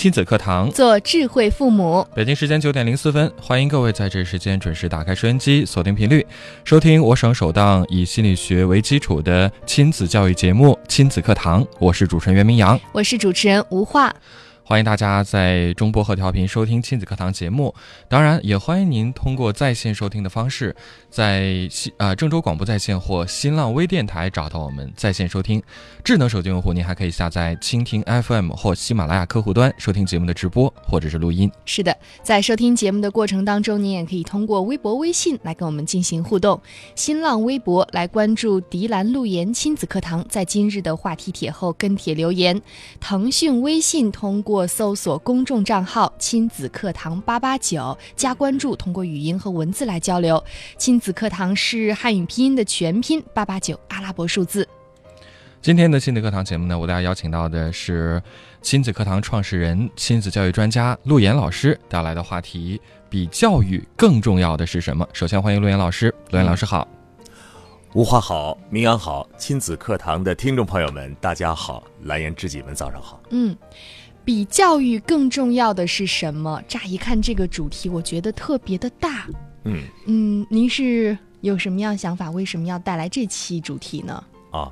亲子课堂，做智慧父母。北京时间九点零四分，欢迎各位在这时间准时打开收音机，锁定频率，收听我省首档以心理学为基础的亲子教育节目《亲子课堂》。我是主持人袁明阳，我是主持人吴化。欢迎大家在中波和调频收听亲子课堂节目，当然也欢迎您通过在线收听的方式，在新呃郑州广播在线或新浪微电台找到我们在线收听。智能手机用户，您还可以下载蜻蜓 FM 或喜马拉雅客户端收听节目的直播或者是录音。是的，在收听节目的过程当中，您也可以通过微博、微信来跟我们进行互动。新浪微博来关注“迪兰路言亲子课堂”，在今日的话题帖后跟帖留言。腾讯微信通过搜索公众账号“亲子课堂八八九”加关注，通过语音和文字来交流。亲子课堂是汉语拼音的全拼，八八九阿拉伯数字。今天的亲子课堂节目呢，为大家邀请到的是亲子课堂创始人、亲子教育专家陆岩老师带来的话题：比教育更重要的是什么？首先欢迎陆岩老师，陆岩老师好。吴华好，明阳好，亲子课堂的听众朋友们，大家好，蓝颜知己们早上好。嗯，比教育更重要的是什么？乍一看这个主题，我觉得特别的大。嗯嗯，您是有什么样想法？为什么要带来这期主题呢？啊，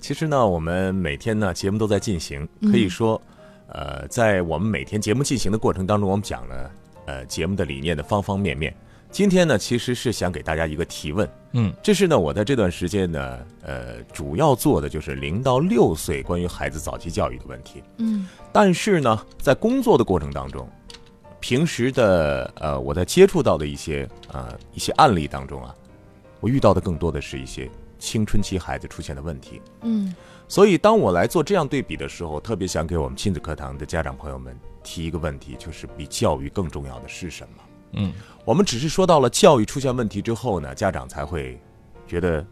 其实呢，我们每天呢节目都在进行，嗯可以说，呃，在我们每天节目进行的过程当中，我们讲了呃节目的理念的方方面面。今天呢，其实是想给大家一个提问，嗯，这是呢我在这段时间呢，呃，主要做的就是零到六岁关于孩子早期教育的问题。嗯但是呢，在工作的过程当中，平时的呃，我在接触到的一些呃一些案例当中啊，我遇到的更多的是一些青春期孩子出现的问题。嗯所以，当我来做这样对比的时候，特别想给我们亲子课堂的家长朋友们提一个问题，就是比教育更重要的是什么？嗯，我们只是说到了教育出现问题之后呢，家长才会觉得，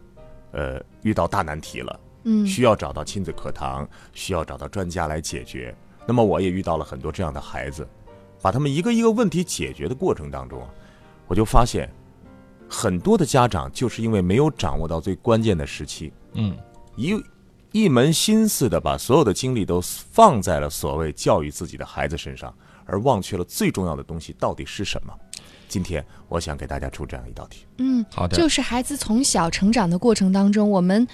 呃，遇到大难题了。嗯需要找到亲子课堂，需要找到专家来解决。那么我也遇到了很多这样的孩子，把他们一个一个问题解决的过程当中啊，我就发现，很多的家长就是因为没有掌握到最关键的时期，嗯，一一门心思的把所有的精力都放在了所谓教育自己的孩子身上，而忘却了最重要的东西到底是什么。今天我想给大家出这样一道题。嗯，好的，就是孩子从小成长的过程当中，我们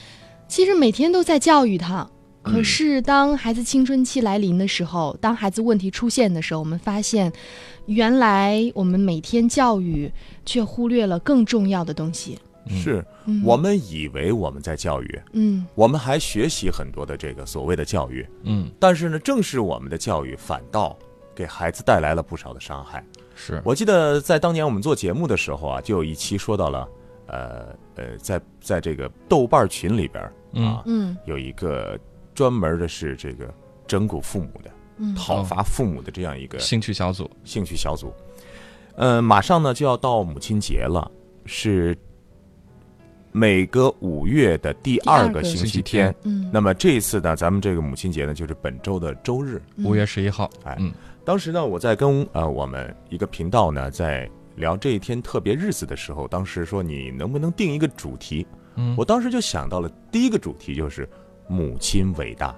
其实每天都在教育他。可是，当孩子青春期来临的时候，当孩子问题出现的时候，我们发现，原来我们每天教育，却忽略了更重要的东西。是嗯我们以为我们在教育，嗯我们还学习很多的这个所谓的教育，嗯，但是呢，正是我们的教育反倒给孩子带来了不少的伤害。是，我记得在当年我们做节目的时候啊，就有一期说到了，呃呃，在在这个豆瓣群里边啊，嗯。有一个专门的是这个整蛊父母的、嗯。讨伐父母的这样一个兴趣小组，兴趣小组。呃，马上呢就要到母亲节了，是每个五月的第二个星星期期天天。嗯，那么这一次呢，咱们这个母亲节呢，就是本周的周日。五月十一号，哎嗯当时呢，我在跟呃我们一个频道呢在聊这一天特别日子的时候，当时说你能不能定一个主题？嗯，我当时就想到了第一个主题就是母亲伟大，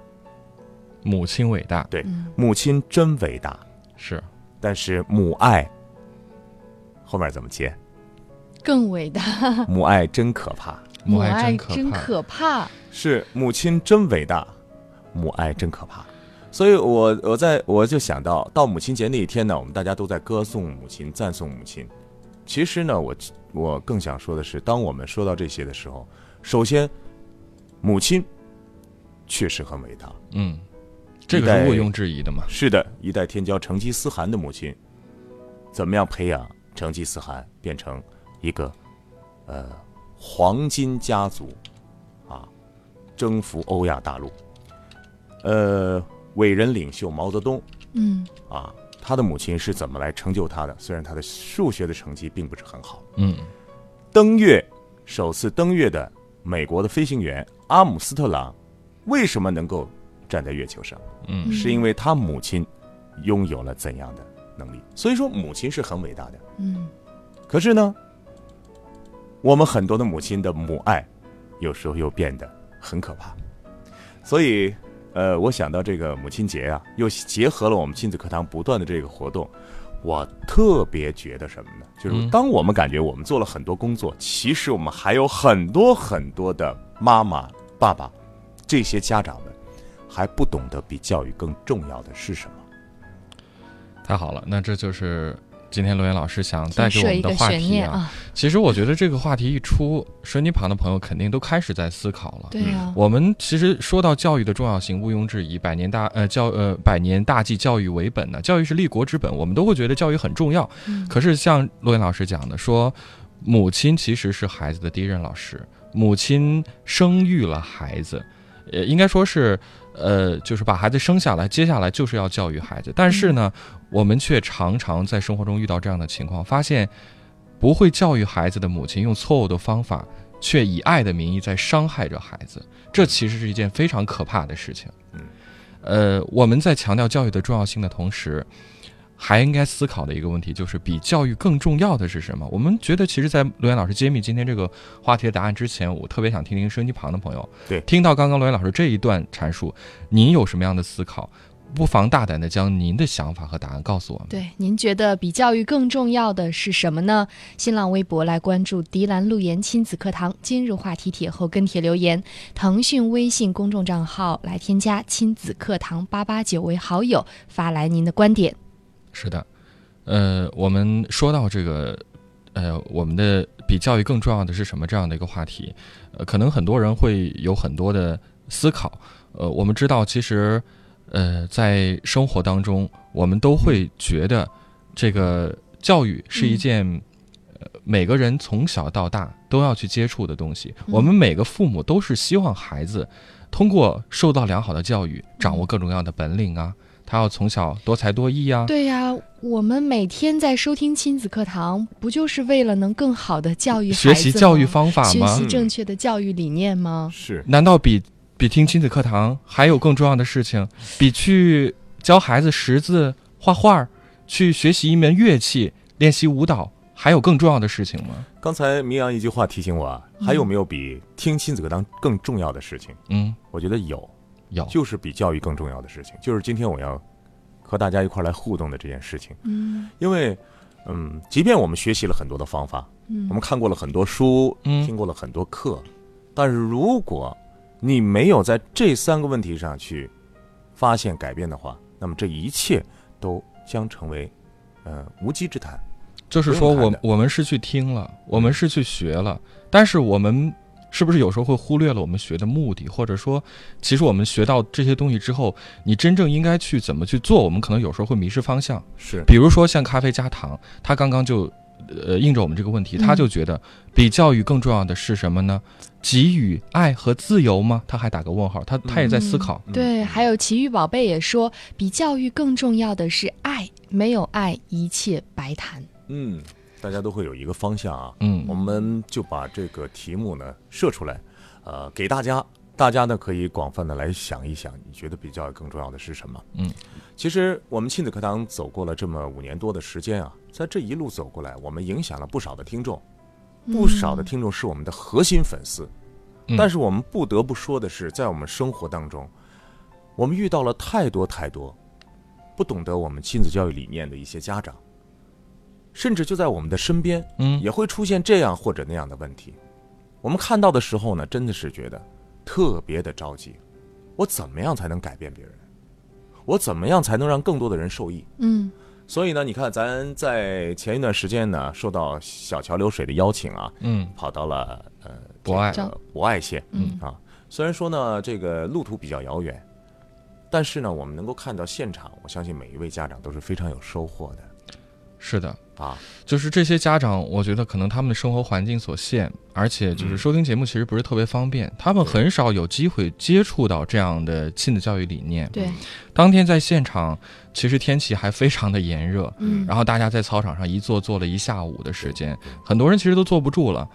母亲伟大，对，嗯母亲真伟大。是，但是母爱后面怎么接？更伟大，母爱真可怕。母爱爱真可怕，可怕。是母亲真伟大，母爱真可怕。所以我我在我就想到，到母亲节那一天呢，我们大家都在歌颂母亲、赞颂母亲。其实呢，我我更想说的是，当我们说到这些的时候，首先，母亲确实很伟大。嗯，这个是毋庸置疑的嘛，是的，一代天骄成吉思汗的母亲，怎么样培养成吉思汗变成一个呃黄金家族啊，征服欧亚大陆。呃，伟人领袖毛泽东嗯啊，他的母亲是怎么来成就他的。虽然他的数学的成绩并不是很好，嗯登月首次登月的美国的飞行员阿姆斯特朗，为什么能够站在月球上？嗯是因为他母亲拥有了怎样的能力？所以说，母亲是很伟大的。嗯可是呢，我们很多的母亲的母爱，有时候又变得很可怕。所以，呃，我想到这个母亲节啊，又结合了我们亲子课堂不断的这个活动，我特别觉得什么呢？就是嗯当我们感觉我们做了很多工作，其实我们还有很多很多的妈妈、爸爸，这些家长们还不懂得比教育更重要的是什么。太好了，那这就是今天罗源老师想带给我们的话题啊，其实我觉得这个话题一出，收音机旁的朋友肯定都开始在思考了。对啊，我们其实说到教育的重要性，毋庸置疑，百年大呃教呃百年大计，教育为本呢，教育是立国之本，我们都会觉得教育很重要。嗯可是像罗源老师讲的，说母亲其实是孩子的第一任老师，母亲生育了孩子，呃，应该说是呃，就是把孩子生下来，接下来就是要教育孩子。但是呢，我们却常常在生活中遇到这样的情况，发现不会教育孩子的母亲用错误的方法，却以爱的名义在伤害着孩子，这其实是一件非常可怕的事情。嗯，呃，我们在强调教育的重要性的同时，还应该思考的一个问题就是，比教育更重要的是什么？我们觉得，其实，在罗源老师揭秘今天这个话题的答案之前，我特别想听听收音机旁的朋友，对听到刚刚罗源老师这一段阐述，您有什么样的思考？不妨大胆的将您的想法和答案告诉我们。对，您觉得比教育更重要的是什么呢？新浪微博来关注迪兰路言亲子课堂今日话题帖后跟帖留言，腾讯微信公众账号来添加亲子课堂八八九为好友，发来您的观点。是的，呃，我们说到这个，呃，我们的比教育更重要的是什么这样的一个话题，呃，可能很多人会有很多的思考。呃，我们知道，其实，呃，在生活当中，我们都会觉得这个教育是一件。呃每个人从小到大都要去接触的东西，我们每个父母都是希望孩子通过受到良好的教育，掌握各种各样的本领啊，他要从小多才多艺啊，对呀、我们每天在收听亲子课堂，不就是为了能更好的教育孩子学习教育方法吗学习？正确的教育理念吗？是难道比比听亲子课堂还有更重要的事情？比去教孩子识字、画画，去学习一门乐器、练习舞蹈，还有更重要的事情吗？刚才明阳一句话提醒我啊，还有没有比听亲子课堂更重要的事情？嗯，我觉得有，有，就是比教育更重要的事情，就是今天我要和大家一块儿来互动的这件事情。嗯因为，嗯，即便我们学习了很多的方法，嗯我们看过了很多书，嗯听过了很多课，但是如果你没有在这三个问题上去发现改变的话，那么这一切都将成为呃无稽之谈。就是说我我们是去听了，我们是去学了，但是我们是不是有时候会忽略了我们学的目的，或者说，其实我们学到这些东西之后，你真正应该去怎么去做，我们可能有时候会迷失方向。是比如说像咖啡加糖，他刚刚就呃应着我们这个问题，嗯他就觉得比教育更重要的是什么呢？给予爱和自由吗？他还打个问号，他他也在思考。嗯对，还有奇遇宝贝也说，比教育更重要的是爱，没有爱，一切白谈。嗯，大家都会有一个方向啊。嗯我们就把这个题目呢设出来，呃，给大家，大家呢可以广泛的来想一想，你觉得比较更重要的是什么？嗯，其实我们亲子课堂走过了这么五年多的时间啊，在这一路走过来，我们影响了不少的听众，不少的听众是我们的核心粉丝。嗯但是我们不得不说的是，在我们生活当中，我们遇到了太多太多不懂得我们亲子教育理念的一些家长，甚至就在我们的身边，嗯也会出现这样或者那样的问题。我们看到的时候呢，真的是觉得特别的着急。我怎么样才能改变别人？我怎么样才能让更多的人受益？嗯所以呢，你看，咱在前一段时间呢，受到小桥流水的邀请啊，嗯跑到了呃博爱这个博爱县，嗯啊，虽然说呢这个路途比较遥远，但是呢我们能够看到现场，我相信每一位家长都是非常有收获的。是的，啊。就是这些家长，我觉得可能他们的生活环境所限，而且就是嗯收听节目其实不是特别方便，他们很少有机会接触到这样的亲子教育理念。对，当天在现场，其实天气还非常的炎热，嗯，然后大家在操场上一坐坐了一下午的时间，很多人其实都坐不住了。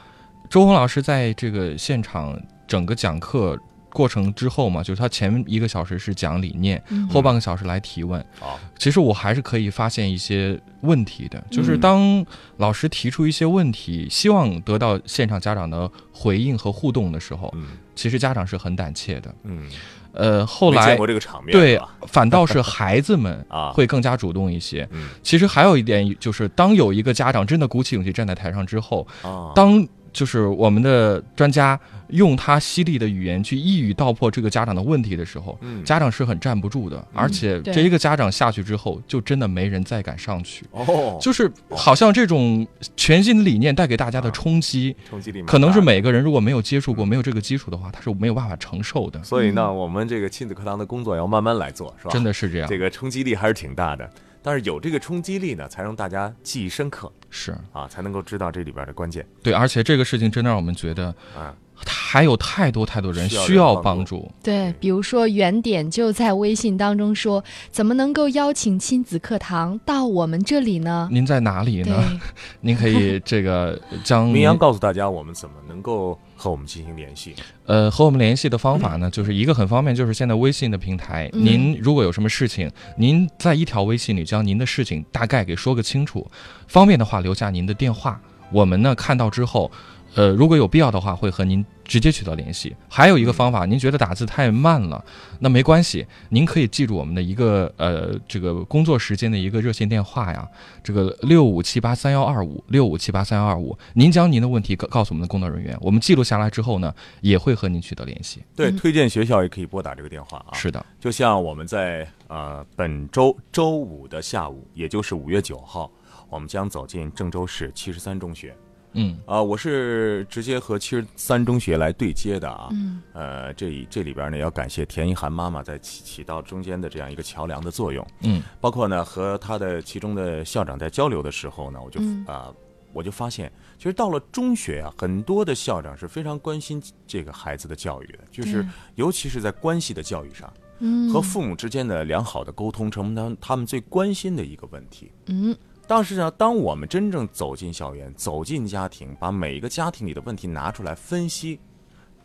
周红老师在这个现场整个讲课过程之后嘛，就是他前一个小时是讲理念，嗯。后半个小时来提问。啊，其实我还是可以发现一些问题的，就是嗯当老师提出一些问题，希望得到现场家长的回应和互动的时候，嗯。其实家长是很胆怯的。嗯，呃，后来见过这个场面，对，反倒是孩子们 啊。会更加主动一些。嗯。其实还有一点就是，当有一个家长真的鼓起勇气站在台上之后，啊，当就是我们的专家用他犀利的语言去一语道破这个家长的问题的时候，嗯家长是很站不住的，而且这一个家长下去之后，就真的没人再敢上去。哦，就是好像这种全新的理念带给大家的冲击，冲击力可能是每个人如果没有接触过、没有这个基础的话，他是没有办法承受的。所以呢，我们这个亲子课堂的工作要慢慢来做，是吧？真的是这样，这个冲击力还是挺大的。但是有这个冲击力呢，才让大家记忆深刻是啊，才能够知道这里边的关键对，而且这个事情真的让我们觉得啊。还有太多太多人需要帮助。对，比如说原点就在微信当中说，怎么能够邀请亲子课堂到我们这里呢？您在哪里，呢？您可以这个将明阳告诉大家，我们怎么能够和我们进行联系。呃，和我们联系的方法呢，就是一个很方便，就是现在微信的平台，嗯。您如果有什么事情，您在一条微信里将您的事情大概给说个清楚，方便的话留下您的电话，我们呢看到之后，呃，如果有必要的话，会和您直接取得联系。还有一个方法，您觉得打字太慢了，那没关系，您可以记住我们的一个呃这个工作时间的一个热线电话呀，这个六五七八三幺二五六五七八三幺二五，您将您的问题告告诉我们的工作人员，我们记录下来之后呢，也会和您取得联系。对，嗯推荐学校也可以拨打这个电话啊。是的，就像我们在呃本周周五的下午，也就是五月九号，我们将走进郑州市七十三中学。嗯啊、我是直接和七十三中学来对接的啊。嗯呃，这里这里边呢，要感谢田一涵妈妈在起起到中间的这样一个桥梁的作用。嗯包括呢和他的其中的校长在交流的时候呢，我就啊、嗯我就发现，其实到了中学啊，很多的校长是非常关心这个孩子的教育的，就是尤其是在关系的教育上，嗯和父母之间的良好的沟通，成为他们他们最关心的一个问题。嗯但是呢，当我们真正走进校园、走进家庭，把每一个家庭里的问题拿出来分析，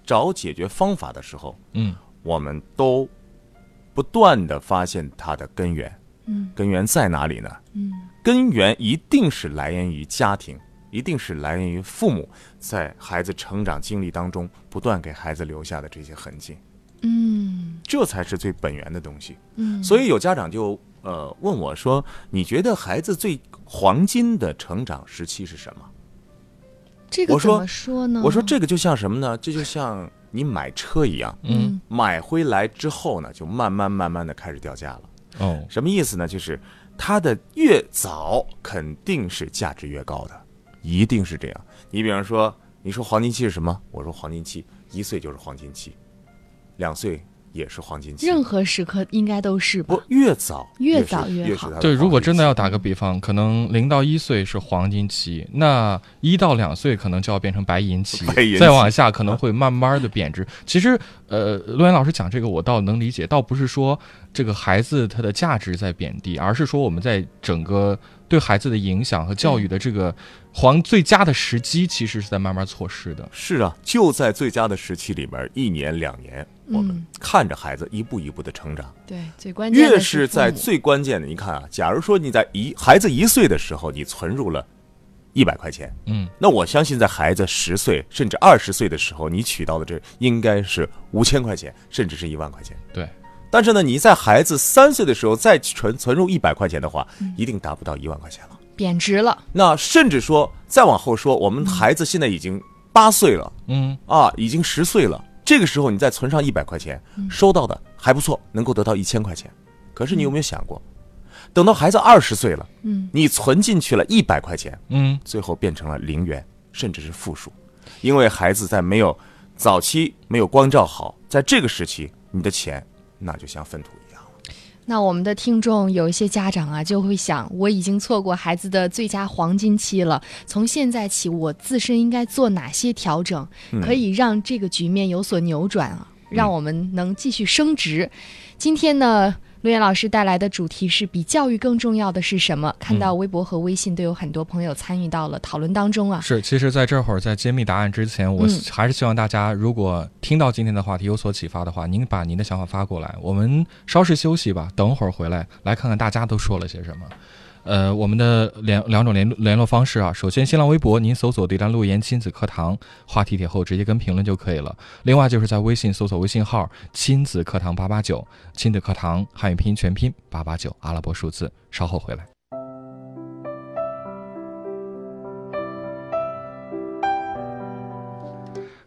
找解决方法的时候，嗯我们都不断的发现它的根源。嗯根源在哪里呢？嗯根源一定是来源于家庭，一定是来源于父母在孩子成长经历当中不断给孩子留下的这些痕迹，嗯这才是最本源的东西。嗯，所以有家长就呃问我说：“你觉得孩子最黄金的成长时期是什么这个怎我说么说呢？我说：“这个就像什么呢？这就像你买车一样，嗯买回来之后呢，就慢慢慢慢的开始掉价了。哦什么意思呢？就是它的越早肯定是价值越高的，一定是这样。你比方说，你说黄金期是什么？我说黄金期一岁就是黄金期，两岁也是黄金期。任何时刻应该都是吧不？越早越早越好对，如果真的要打个比方，可能零到一岁是黄金期，那一到两岁可能就要变成白银期，白银期再往下可能会慢慢的贬值。其实，呃，陆岩老师讲这个，我倒能理解，倒不是说这个孩子他的价值在贬低，而是说我们在整个对孩子的影响和教育的这个黄最佳的时机，其实是在慢慢错失的。是啊，就在最佳的时期里面，一年两年，我们嗯看着孩子一步一步的成长。对，最关键的越是在最关键的，你看啊，假如说你在一孩子一岁的时候，你存入了一百块钱，嗯，那我相信在孩子十岁甚至二十岁的时候，你取到的这应该是五千块钱，甚至是一万块钱。对。但是呢，你在孩子三岁的时候再存存入一百块钱的话，嗯。一定达不到一万块钱了。贬值了，那甚至说再往后说，我们孩子现在已经八岁了。嗯，啊，已经十岁了，这个时候你再存上一百块钱，收到的还不错，能够得到一千块钱。可是你有没有想过，等到孩子二十岁了，嗯，你存进去了一百块钱，嗯，最后变成了零元，甚至是负数，因为孩子在没有早期没有光照好，在这个时期，你的钱那就像粪土一样了。那我们的听众有一些家长啊，就会想，我已经错过孩子的最佳黄金期了，从现在起，我自身应该做哪些调整，嗯可以让这个局面有所扭转啊，让我们能继续升值。今天呢，陆岩老师带来的主题是比教育更重要的是什么？看到微博和微信都有很多朋友参与到了讨论当中啊。是，其实在这会儿在揭秘答案之前，我嗯还是希望大家，如果听到今天的话题有所启发的话，您把您的想法发过来，我们稍事休息吧，等会儿回来来看看大家都说了些什么。呃，我们的两两种联联络方式啊，首先新浪微博您搜索“迪兰路言亲子课堂”，话题帖后直接跟评论就可以了。另外就是在微信搜索微信号“亲子课堂八八九”，亲子课堂汉语拼音全拼八八九阿拉伯数字，稍后回来。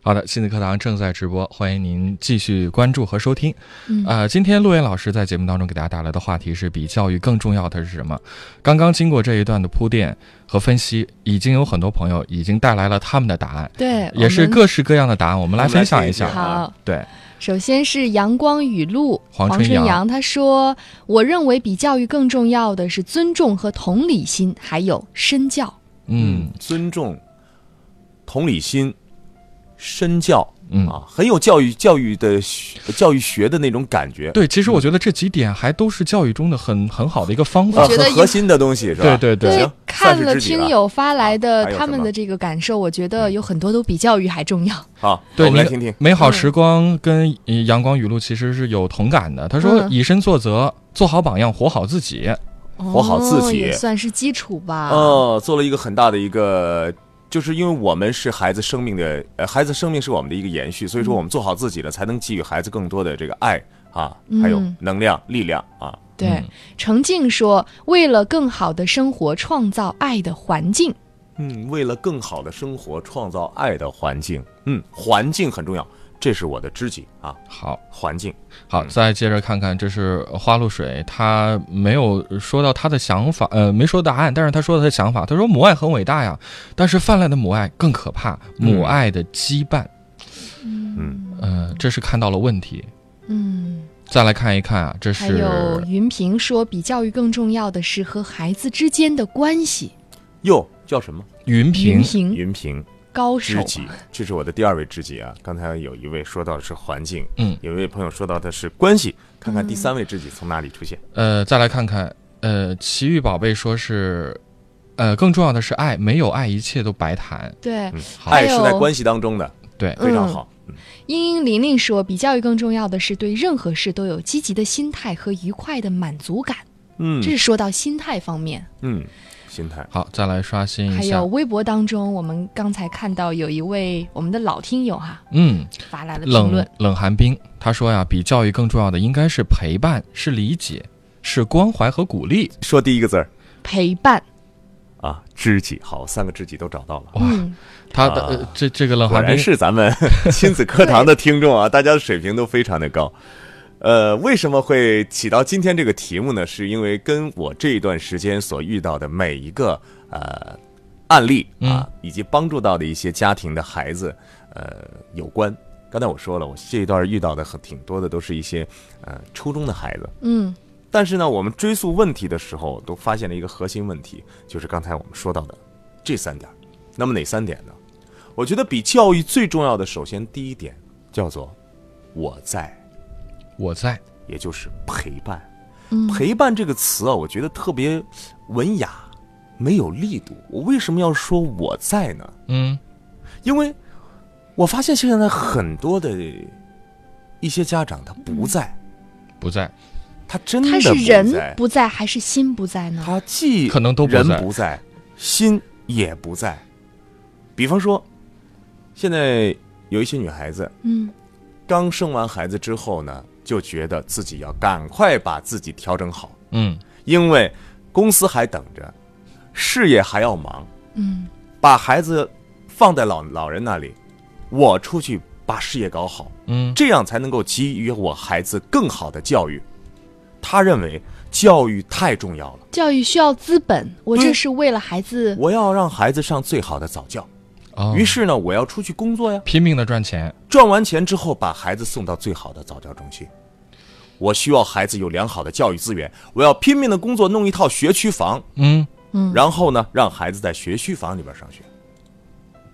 好的，亲子课堂正在直播，欢迎您继续关注和收听。嗯呃，今天陆岩老师在节目当中给大家带来的话题是比教育更重要的是什么？刚刚经过这一段的铺垫和分析，已经有很多朋友已经带来了他们的答案，对，也是各式各样的答案，我们来分享一下。好。对，首先是阳光雨露，黄黄春阳阳他说：“我认为比教育更重要的是尊重和同理心，还有身教。嗯尊重、同理心、身教嗯。啊，很有教育教育的学教育学的那种感觉。对，其实我觉得这几点还都是教育中的很很好的一个方法啊，我觉得很核心的东西是吧？对对对行，看了听友发来的他们的这个感受，我觉得有很多都比教育还重要。好，对我们来听听。美好时光跟呃阳光雨露其实是有同感的。他说：“嗯以身作则，做好榜样，活好自己。活好自己算是基础吧。哦，做了一个很大的一个，就是因为我们是孩子生命的，呃，孩子生命是我们的一个延续，所以说嗯我们做好自己了，才能给予孩子更多的这个爱啊，还有嗯能量、力量啊。对嗯，程静说：“为了更好的生活，创造爱的环境。嗯，为了更好的生活，创造爱的环境。嗯，环境很重要，这是我的知己啊，”好，环境。好，嗯。再接着看看，这是花露水，他没有说到他的想法，呃，没说答案，但是他说他的想法，他说母爱很伟大呀，但是泛滥的母爱更可怕，母爱的羁绊，嗯，呃，这是看到了问题。嗯，再来看一看啊，这还是有云平说，比教育更重要的是和孩子之间的关系。哟，叫什么？云平。云，平。云平高手知己，这是我的第二位知己啊。刚才有一位说到的是环境，嗯，有一位朋友说到的是关系，看看第三位知己从哪里出现。呃，再来看看，呃，奇遇宝贝说是，呃，更重要的是爱，没有爱，一切都白谈。对。嗯，爱是在关系当中的，对，非常好。嗯英英玲玲说，比教育更重要的是对任何事都有积极的心态和愉快的满足感。嗯这是说到心态方面。嗯，心态。好，再来刷新一下还有，微博当中，我们刚才看到有一位我们的老听友哈嗯，发来了评冷论，冷寒冰，他说呀，比教育更重要的应该是陪伴，是理解，是关怀和鼓励。说第一个字儿陪伴。啊，知己。好，三个知己都找到了。哇嗯，他的、啊呃、这这个冷寒冰，是咱们亲子课堂的听众啊，大家的水平都非常的高。呃，为什么会起到今天这个题目呢？是因为跟我这一段时间所遇到的每一个呃案例啊，以及帮助到的一些家庭的孩子呃有关。刚才我说了，我这一段遇到的很挺多的都是一些呃初中的孩子，嗯但是呢，我们追溯问题的时候，都发现了一个核心问题，就是刚才我们说到的这三点。那么哪三点呢？我觉得比教育最重要的，首先第一点叫做我在，我在，也就是陪伴。嗯，陪伴这个词啊，我觉得特别文雅，没有力度。我为什么要说我在呢？嗯因为我发现现在很多的一些家长他不在，不在，他真的他是不在人不在还是心不在呢？他既可能都不人不在，心也不在。比方说，现在有一些女孩子嗯刚生完孩子之后呢，就觉得自己要赶快把自己调整好，嗯。因为公司还等着，事业还要忙，嗯。把孩子放在老老人那里，我出去把事业搞好，嗯。这样才能够给予我孩子更好的教育。他认为教育太重要了。教育需要资本，我这是为了孩子。我要让孩子上最好的早教，哦，于是呢，我要出去工作呀，拼命的赚钱。赚完钱之后把孩子送到最好的早教中心。我需要孩子有良好的教育资源，我要拼命的工作，弄一套学区房，嗯，嗯，然后呢，让孩子在学区房里边上学。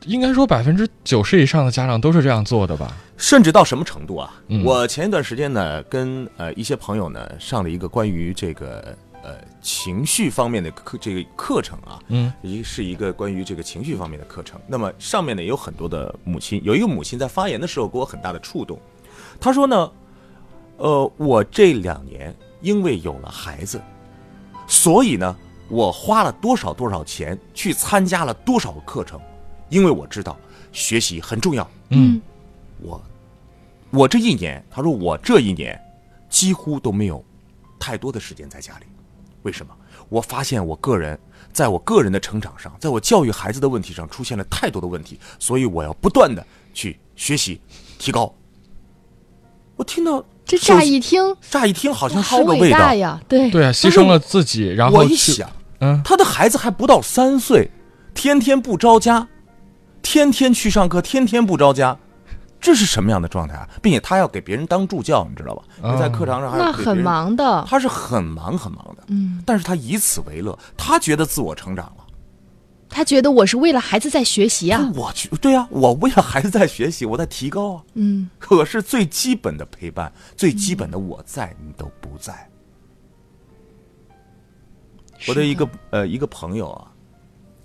应该说百分之九十以上的家长都是这样做的吧？甚至到什么程度啊？嗯我前一段时间呢，跟呃一些朋友呢上了一个关于这个呃情绪方面的课这个课程啊，嗯，一是一个关于这个情绪方面的课程。那么上面呢也有很多的母亲，有一个母亲在发言的时候给我很大的触动。她说呢，呃，我这两年因为有了孩子，所以呢，我花了多少多少钱去参加了多少个课程，因为我知道学习很重要。嗯我我这一年，她说我这一年几乎都没有太多的时间在家里，为什么？我发现我个人在我个人的成长上，在我教育孩子的问题上出现了太多的问题，所以我要不断的去学习提高。我听到这乍一听乍一听好像是个味道大，呀，对对啊，牺牲了自己，然后去我一想，嗯，他的孩子还不到三岁，天天不着家，天天去上课，天天不着家，这是什么样的状态啊？并且他要给别人当助教，你知道吧？哦在课堂上还要那很忙的，他是很忙很忙的。嗯，但是他以此为乐，他觉得自我成长了。他觉得我是为了孩子在学习啊，我去，对啊，我为了孩子在学习，我在提高啊。嗯可是最基本的陪伴，最基本的我在，你都不在。我的一个呃一个朋友啊，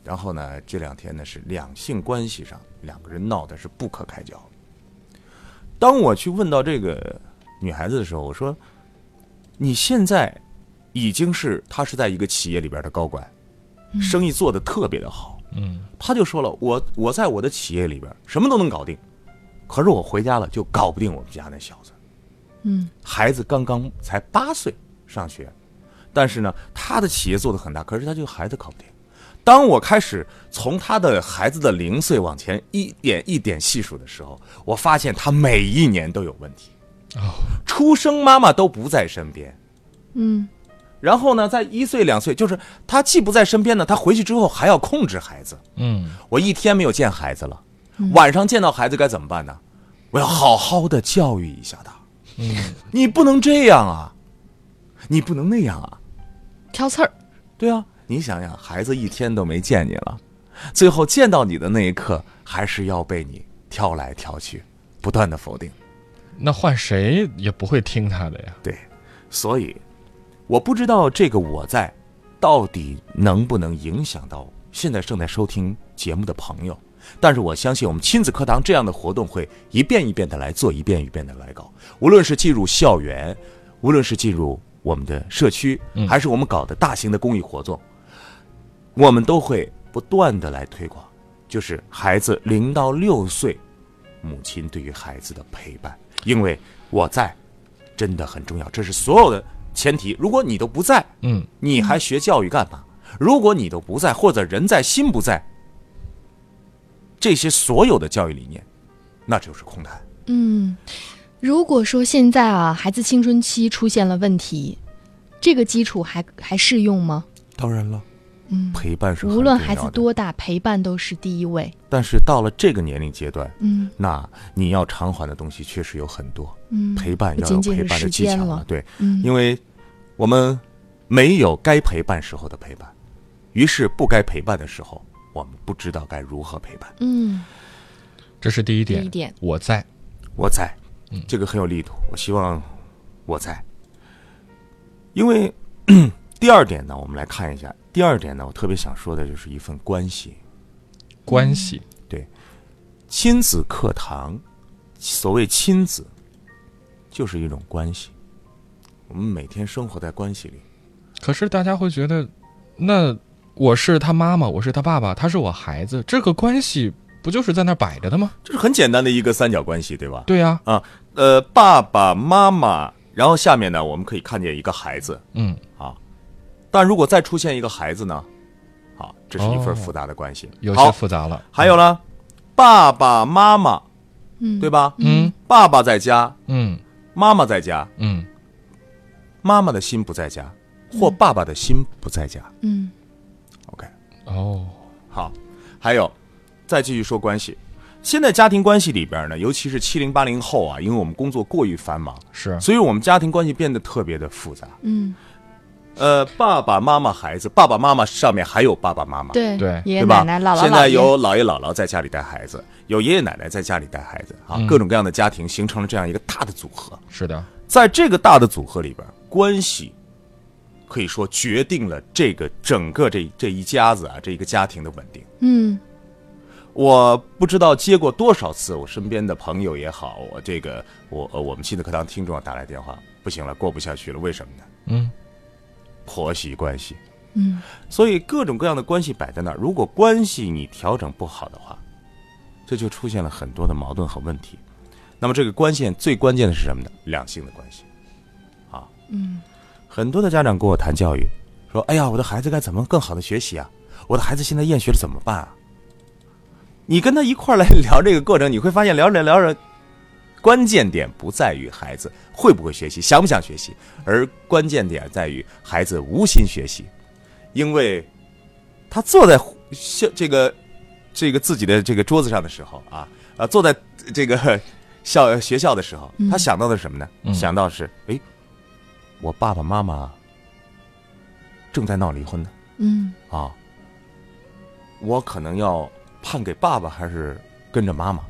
然后呢这两天呢是两性关系上两个人闹的是不可开交。当我去问到这个女孩子的时候，我说：“你现在已经是她是在一个企业里边的高管，生意做得特别的好。”嗯，她就说了：“我我在我的企业里边什么都能搞定，可是我回家了就搞不定我们家那小子。嗯孩子刚刚才八岁上学，但是呢，他的企业做得很大，可是他这个孩子搞不定。当我开始从他的孩子的零岁往前一点一点细数的时候，我发现他每一年都有问题。哦，出生妈妈都不在身边，嗯然后呢，在一岁两岁，就是他既不在身边呢，他回去之后还要控制孩子。嗯，我一天没有见孩子了，晚上见到孩子该怎么办呢？我要好好的教育一下他。嗯，你不能这样啊，你不能那样啊。挑刺儿，对啊，你想想，孩子一天都没见你了，最后见到你的那一刻，还是要被你挑来挑去，不断的否定。那换谁也不会听他的呀。对，所以我不知道这个我在到底能不能影响到现在正在收听节目的朋友。但是我相信，我们亲子课堂这样的活动会一遍一遍的来做，一遍一遍的来搞。无论是进入校园，无论是进入我们的社区，嗯还是我们搞的大型的公益活动，我们都会不断的来推广，就是孩子零到六岁，母亲对于孩子的陪伴，因为我在，真的很重要，这是所有的前提。如果你都不在，嗯，你还学教育干嘛？如果你都不在，或者人在心不在，这些所有的教育理念，那就是空谈。嗯。如果说现在啊，孩子青春期出现了问题，这个基础还还适用吗？当然了，嗯，陪伴是很无论孩子多大，陪伴都是第一位。但是到了这个年龄阶段，嗯那你要偿还的东西确实有很多，嗯，陪伴要有陪伴的技巧了，巧对，嗯，因为我们没有该陪伴时候的陪伴，于是不该陪伴的时候，我们不知道该如何陪伴。嗯这是第一点。第一点我在。我在嗯，这个很有力度。我希望我在，因为 第二点呢，我们来看一下。第二点呢，我特别想说的就是一份关系。关系对，亲子课堂，所谓亲子，就是一种关系。我们每天生活在关系里，可是大家会觉得，那我是他妈妈，我是他爸爸，他是我孩子，这个关系不就是在那儿摆着的吗？这是很简单的一个三角关系，对吧？对呀、啊，呃，爸爸妈妈，然后下面呢，我们可以看见一个孩子，嗯，但如果再出现一个孩子呢，好，这是一份哦复杂的关系。有些好，复杂了。还有呢，爸爸妈妈，嗯，对吧？嗯。爸爸在家，嗯。妈妈在家，嗯。妈妈的心不在家，或爸爸的心不在家。嗯。OK，哦，好，还有，再继续说关系，现在家庭关系里边呢，尤其是七零八零后啊，因为我们工作过于繁忙，是。所以我们家庭关系变得特别的复杂。嗯，呃，爸爸妈妈、孩子，爸爸妈妈上面还有爸爸妈妈，对对爷爷？奶奶、姥姥现在有姥爷姥姥在家里带孩子，有爷爷奶奶在家里带孩子啊，各种各样的家庭形成了这样一个大的组合。是的，在这个大的组合里边，关系可以说决定了这个整个这这一家子啊，这一个家庭的稳定。嗯我不知道接过多少次我身边的朋友也好，我这个我呃我们亲子课堂听众啊打来电话，不行了，过不下去了，为什么呢？嗯，婆媳关系，嗯所以各种各样的关系摆在那儿，如果关系你调整不好的话，这就出现了很多的矛盾和问题。那么这个关键最关键的是什么呢？两性的关系，啊，嗯很多的家长跟我谈教育，说：“哎呀，我的孩子该怎么更好的学习啊？我的孩子现在厌学了怎么办啊？”你跟他一块儿来聊这个过程，你会发现聊着聊着，关键点不在于孩子会不会学习、想不想学习，而关键点在于孩子无心学习，因为他坐在校这个这个自己的这个桌子上的时候啊啊，坐在这个 校学校的时候，他想到的是什么呢？嗯想到的是哎。我爸爸妈妈正在闹离婚呢嗯啊，我可能要判给爸爸还是跟着妈妈？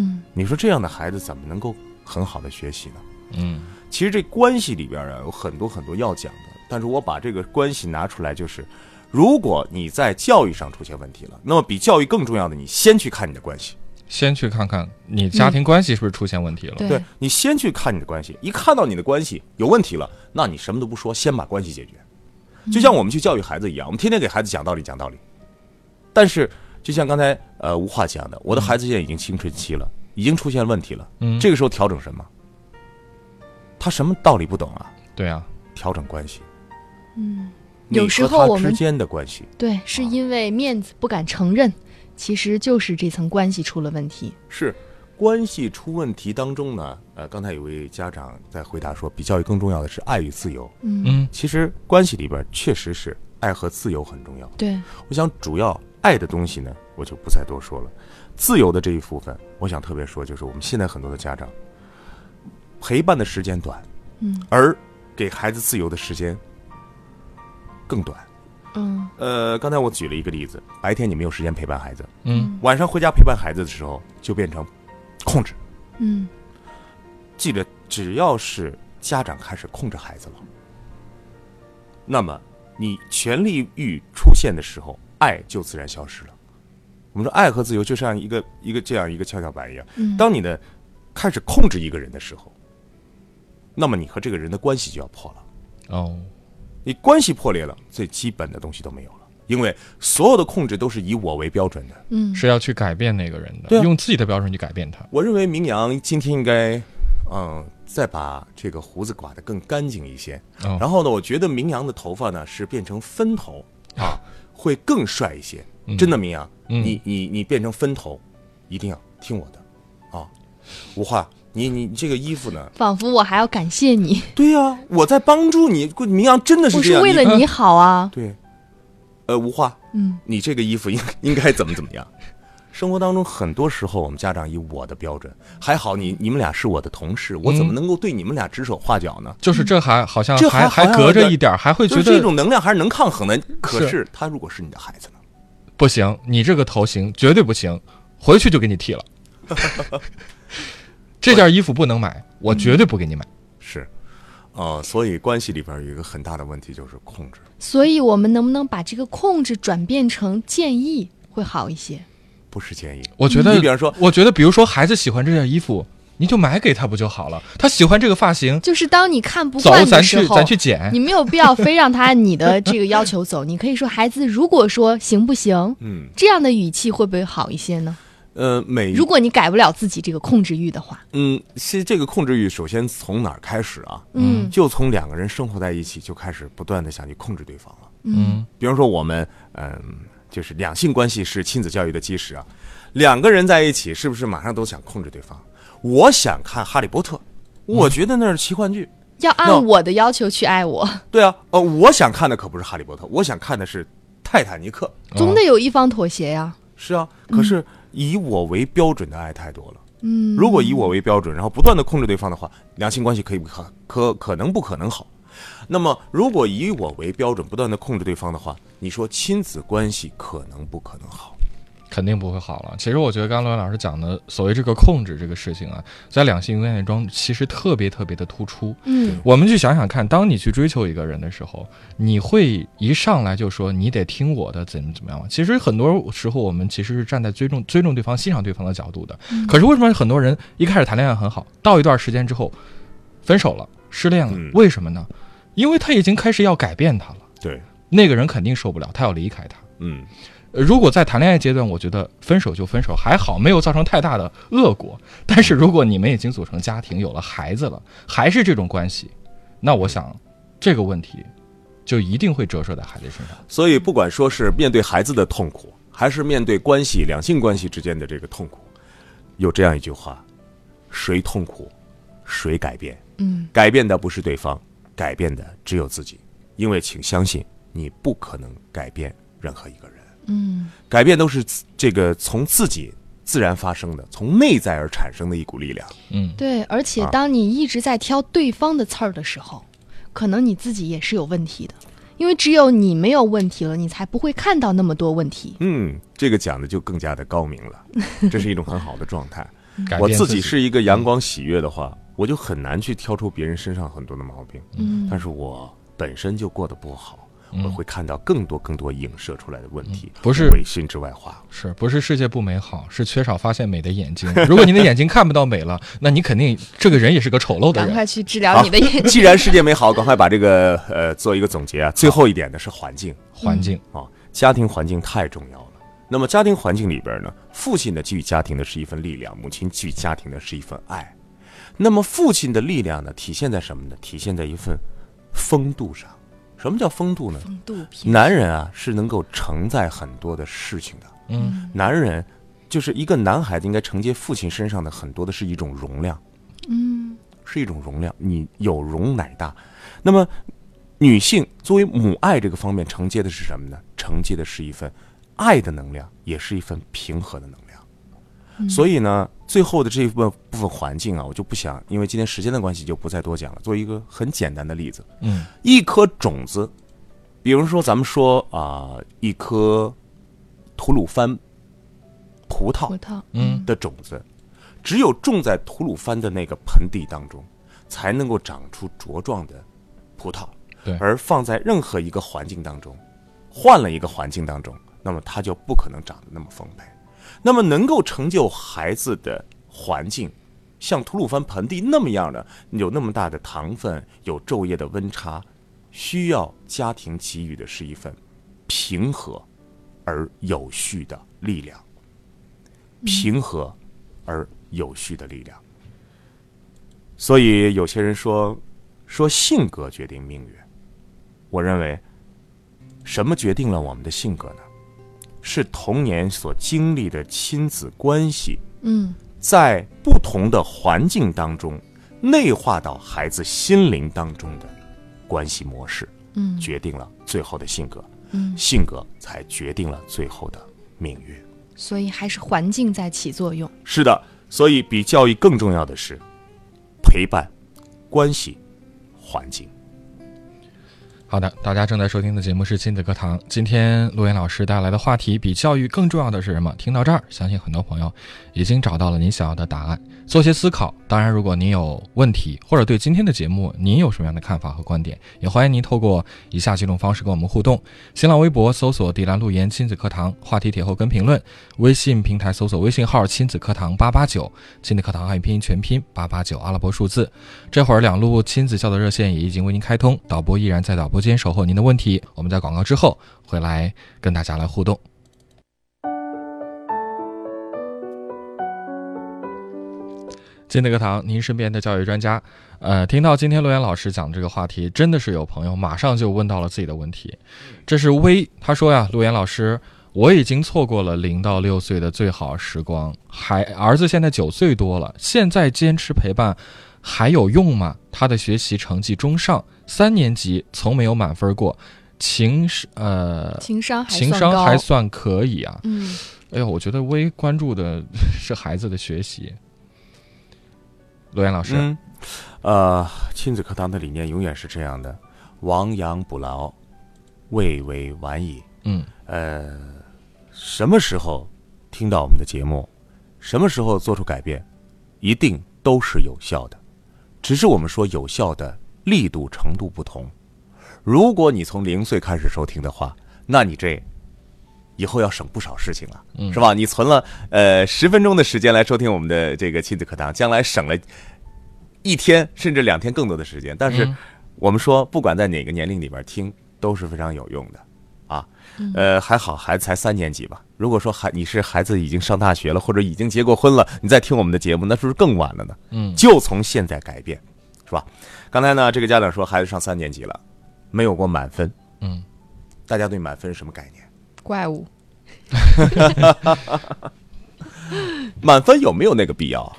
嗯你说这样的孩子怎么能够很好的学习呢？嗯其实这关系里边啊有很多很多要讲的，但是我把这个关系拿出来，就是如果你在教育上出现问题了，那么比教育更重要的，你先去看你的关系。先去看看你家庭关系是不是出现问题了。对对你先去看你的关系，一看到你的关系有问题了，那你什么都不说，先把关系解决。就像我们去教育孩子一样，我们天天给孩子讲道理，讲道理。但是，就像刚才呃无话讲的，我的孩子现在已经青春期了，已经出现问题了。嗯这个时候调整什么？他什么道理不懂啊？对啊，调整关系。嗯，你有时和他候我们之间的关系对，是因为面子不敢承认，其实就是这层关系出了问题。是关系出问题当中呢。呃，刚才有位家长在回答说，比教育更重要的是爱与自由。嗯，嗯其实关系里边确实是爱和自由很重要。对，我想主要爱的东西呢，我就不再多说了。自由的这一部分，我想特别说，就是我们现在很多的家长陪伴的时间短，嗯而给孩子自由的时间更短。嗯呃，刚才我举了一个例子，白天你没有时间陪伴孩子，嗯晚上回家陪伴孩子的时候，就变成控制。嗯记得，只要是家长开始控制孩子了，那么你权力欲出现的时候，爱就自然消失了。我们说，爱和自由就像一个一个这样一个跷跷板一样。嗯，当你的开始控制一个人的时候，那么你和这个人的关系就要破了。哦，你关系破裂了，最基本的东西都没有了，因为所有的控制都是以我为标准的。嗯是要去改变那个人的，对啊用自己的标准去改变他。我认为明阳今天应该，嗯，再把这个胡子刮得更干净一些。哦然后呢，我觉得明阳的头发呢是变成分头啊，会更帅一些。嗯真的，明阳，嗯你你你变成分头，一定要听我的啊。无话，你你你这个衣服呢？仿佛我还要感谢你，对呀、我在帮助你。明阳真的是我是这样。你为了你好啊。对，呃，无话，嗯你这个衣服应应该怎么怎么样？生活当中很多时候，我们家长以我的标准，还好你你们俩是我的同事，我怎么嗯能够对你们俩指手画脚呢？就是这还好像这还还隔着一点，还会觉得这种能量还是能抗衡的。可是是他如果是你的孩子呢？不行，你这个头型绝对不行，回去就给你剃了。这件衣服不能买，我绝对不给你买。是，呃，所以关系里边有一个很大的问题就是控制，所以我们能不能把这个控制转变成建议会好一些？不是建议。我觉得，你比方说我觉得，比如说孩子喜欢这件衣服，你就买给他不就好了？他喜欢这个发型，就是当你看不走，惯咱去的时候，咱去剪你。没有必要非让他按你的这个要求走。你可以说，孩子，如果说行不行，嗯，这样的语气会不会好一些呢？呃，每如果你改不了自己这个控制欲的话，嗯，其实这个控制欲首先从哪儿开始啊？嗯就从两个人生活在一起就开始不断的想去控制对方了。嗯比方说我们，嗯，就是两性关系是亲子教育的基石啊。两个人在一起，是不是马上都想控制对方？我想看《哈利波特》，我觉得那是奇幻剧。要按我的要求去爱我，对啊，呃，我想看的可不是《哈利波特》，我想看的是《泰坦尼克》。总得有一方妥协呀。是啊，可是以我为标准的爱太多了。嗯，如果以我为标准，然后不断的控制对方的话，两性关系可以不可可可能不可能好？那么如果以我为标准，不断的控制对方的话，你说亲子关系可能不可能好？肯定不会好了。其实我觉得刚刚罗源老师讲的所谓这个控制这个事情啊，在两性关系中其实特别特别的突出。嗯我们去想想看，当你去追求一个人的时候，你会一上来就说你得听我的，怎么怎么样吗？其实很多时候我们其实是站在尊重尊重对方、欣赏对方的角度的。可是为什么很多人一开始谈恋爱很好，到一段时间之后分手了、失恋了？嗯为什么呢？因为他已经开始要改变他了，对，那个人肯定受不了，他要离开他。嗯，呃如果在谈恋爱阶段，我觉得分手就分手，还好没有造成太大的恶果。但是如果你们已经组成家庭，有了孩子了，还是这种关系，那我想这个问题就一定会折射在孩子身上。所以不管说是面对孩子的痛苦，还是面对关系两性关系之间的这个痛苦，有这样一句话：谁痛苦，谁改变。嗯改变的不是对方，改变的只有自己。因为请相信，你不可能改变任何一个人，嗯改变都是这个从自己自然发生的，从内在而产生的一股力量。嗯，对，而且啊当你一直在挑对方的刺儿的时候，可能你自己也是有问题的，因为只有你没有问题了，你才不会看到那么多问题。嗯，这个讲的就更加的高明了，这是一种很好的状态。自我自己是一个阳光喜悦的话，我就很难去挑出别人身上很多的毛病。嗯但是我本身就过得不好，嗯我会看到更多更多影射出来的问题，不是违心之外话。是不是世界不美好，是缺少发现美的眼睛？如果你的眼睛看不到美了，那你肯定这个人也是个丑陋的人。赶快去治疗你的眼睛。既然世界美好，赶快把这个呃做一个总结啊。最后一点呢是环境环境，啊，家庭环境太重要了。那么家庭环境里边呢，父亲呢给予家庭的是一份力量，母亲给予家庭的是一份爱。那么父亲的力量呢，体现在什么呢？体现在一份风度上。什么叫风度呢？风度男人啊是能够承载很多的事情的。嗯男人就是一个男孩子应该承接父亲身上的很多的是一种容量，嗯是一种容量，你有容乃大。那么女性作为母爱这个方面承接的是什么呢？承接的是一份爱的能量，也是一份平和的能量。所以呢，最后的这一部分部分环境啊，我就不想，因为今天时间的关系，就不再多讲了。做一个很简单的例子，嗯一颗种子，比如说咱们说啊、一颗吐鲁番葡萄葡萄，嗯的种子，只有种在吐鲁番的那个盆地当中，才能够长出茁壮的葡萄。对而放在任何一个环境当中，换了一个环境当中，那么它就不可能长得那么丰沛。那么能够成就孩子的环境，像吐鲁番盆地那么样的，有那么大的糖分，有昼夜的温差，需要家庭给予的是一份平和而有序的力量。平和而有序的力量。所以有些人说说性格决定命运，我认为什么决定了我们的性格呢？是童年所经历的亲子关系，嗯在不同的环境当中内化到孩子心灵当中的关系模式，嗯决定了最后的性格，嗯，性格才决定了最后的命运。所以还是环境在起作用。是的，所以比教育更重要的是陪伴、关系、环境。好的，大家正在收听的节目是亲子课堂。今天陆岩老师带来的话题比教育更重要的是什么？听到这儿，相信很多朋友已经找到了您想要的答案，做些思考。当然，如果您有问题或者对今天的节目您有什么样的看法和观点，也欢迎您透过以下几种方式跟我们互动：新浪微博搜索“迪兰路言亲子课堂”，话题帖后跟评论；微信平台搜索微信号“亲子课堂八八九”，亲子课堂汉语拼音全拼八八九阿拉伯数字。这会儿两路亲子教的热线也已经为您开通，导播依然在导播间守候您的问题。我们在广告之后会来跟大家来互动。亲子课堂，您身边的教育专家，呃，听到今天陆岩老师讲这个话题，真的是有朋友马上就问到了自己的问题。这是微，他说呀，陆岩老师，我已经错过了零到六岁的最好时光，孩儿子现在九岁多了，现在坚持陪伴还有用吗？他的学习成绩中上，三年级从没有满分过，情是呃情商还情商还算可以啊。嗯哎呦，我觉得微关注的 是孩子的学习。罗岩老师，嗯，呃，亲子课堂的理念永远是这样的：亡羊补牢，未为晚矣。嗯呃，什么时候听到我们的节目，什么时候做出改变，一定都是有效的，只是我们说有效的力度程度不同。如果你从零岁开始收听的话，那你这以后要省不少事情了，嗯是吧？你存了呃十分钟的时间来收听我们的这个亲子课堂，将来省了一天甚至两天更多的时间。但是嗯我们说，不管在哪个年龄里边听都是非常有用的啊。呃，还好孩子才三年级吧。如果说孩你是孩子已经上大学了，或者已经结过婚了，你再听我们的节目，那是不是更晚了呢？嗯就从现在改变，是吧？刚才呢，这个家长说孩子上三年级了，没有过满分，嗯，大家对满分是什么概念？怪物，满分有没有那个必要啊？